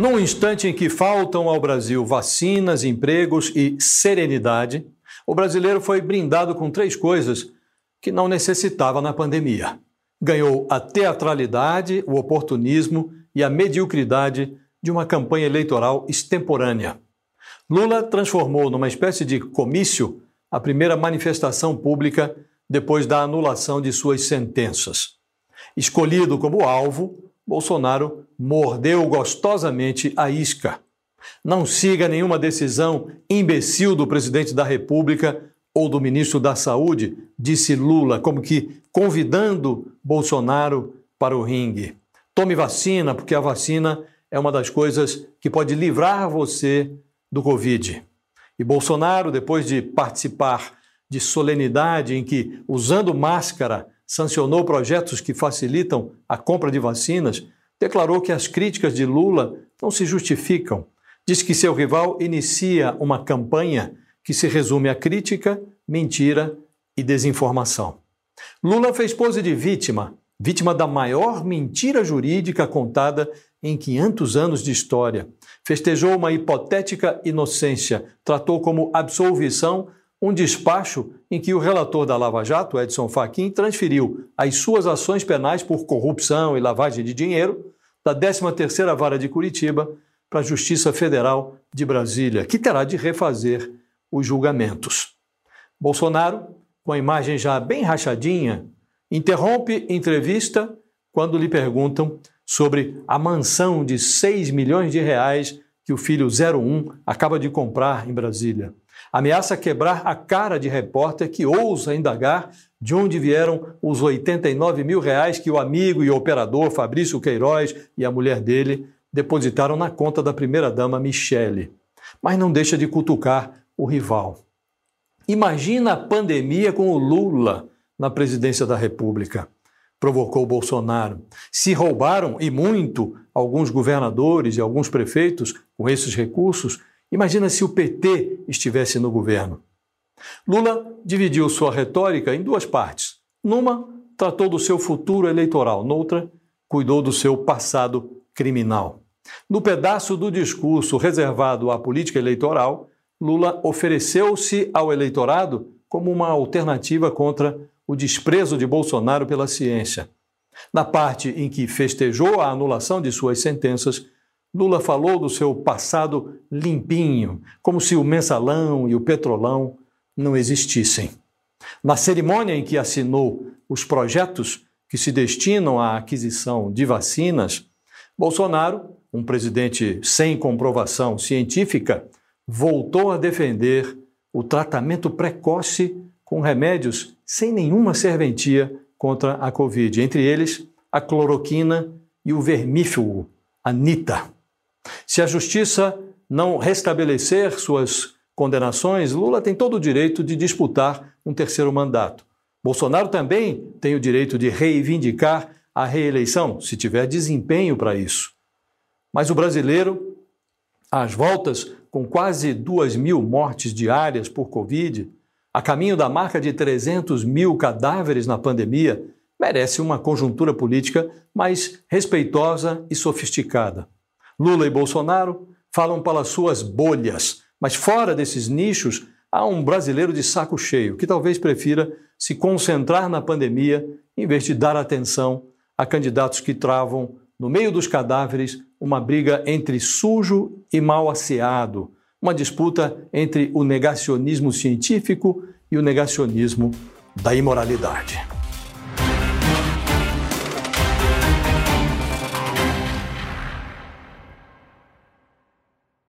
Num instante em que faltam ao Brasil vacinas, empregos e serenidade, o brasileiro foi brindado com três coisas que não necessitava na pandemia. Ganhou a teatralidade, o oportunismo e a mediocridade de uma campanha eleitoral extemporânea. Lula transformou numa espécie de comício a primeira manifestação pública depois da anulação de suas sentenças. Escolhido como alvo, Bolsonaro mordeu gostosamente a isca. Não siga nenhuma decisão imbecil do presidente da República ou do ministro da Saúde, disse Lula, como que convidando Bolsonaro para o ringue. Tome vacina, porque a vacina é uma das coisas que pode livrar você do Covid. E Bolsonaro, depois de participar de solenidade em que, usando máscara, sancionou projetos que facilitam a compra de vacinas, declarou que as críticas de Lula não se justificam. Diz que seu rival inicia uma campanha que se resume a crítica, mentira e desinformação. Lula fez pose de vítima, vítima da maior mentira jurídica contada em 500 anos de história. Festejou uma hipotética inocência, tratou como absolvição um despacho em que o relator da Lava Jato, Edson Fachin, transferiu as suas ações penais por corrupção e lavagem de dinheiro da 13ª Vara de Curitiba para a Justiça Federal de Brasília, que terá de refazer os julgamentos. Bolsonaro, com a imagem já bem rachadinha, interrompe entrevista quando lhe perguntam sobre a mansão de 6 milhões de reais que o filho 01 acaba de comprar em Brasília ameaça quebrar a cara de repórter que ousa indagar de onde vieram os 89 mil reais que o amigo e operador Fabrício Queiroz e a mulher dele depositaram na conta da primeira-dama Michele. Mas não deixa de cutucar o rival. Imagina a pandemia com o Lula na presidência da República. Provocou Bolsonaro. Se roubaram, e muito, alguns governadores e alguns prefeitos com esses recursos, Imagina se o PT estivesse no governo. Lula dividiu sua retórica em duas partes. Numa, tratou do seu futuro eleitoral, noutra, cuidou do seu passado criminal. No pedaço do discurso reservado à política eleitoral, Lula ofereceu-se ao eleitorado como uma alternativa contra o desprezo de Bolsonaro pela ciência. Na parte em que festejou a anulação de suas sentenças, Lula falou do seu passado limpinho, como se o mensalão e o petrolão não existissem. Na cerimônia em que assinou os projetos que se destinam à aquisição de vacinas, Bolsonaro, um presidente sem comprovação científica, voltou a defender o tratamento precoce com remédios sem nenhuma serventia contra a Covid, entre eles a cloroquina e o vermífugo, Anita. Se a justiça não restabelecer suas condenações, Lula tem todo o direito de disputar um terceiro mandato. Bolsonaro também tem o direito de reivindicar a reeleição, se tiver desempenho para isso. Mas o brasileiro, às voltas com quase duas mil mortes diárias por Covid, a caminho da marca de 300 mil cadáveres na pandemia, merece uma conjuntura política mais respeitosa e sofisticada. Lula e Bolsonaro falam pelas suas bolhas, mas fora desses nichos há um brasileiro de saco cheio que talvez prefira se concentrar na pandemia em vez de dar atenção a candidatos que travam, no meio dos cadáveres, uma briga entre sujo e mal asseado, uma disputa entre o negacionismo científico e o negacionismo da imoralidade.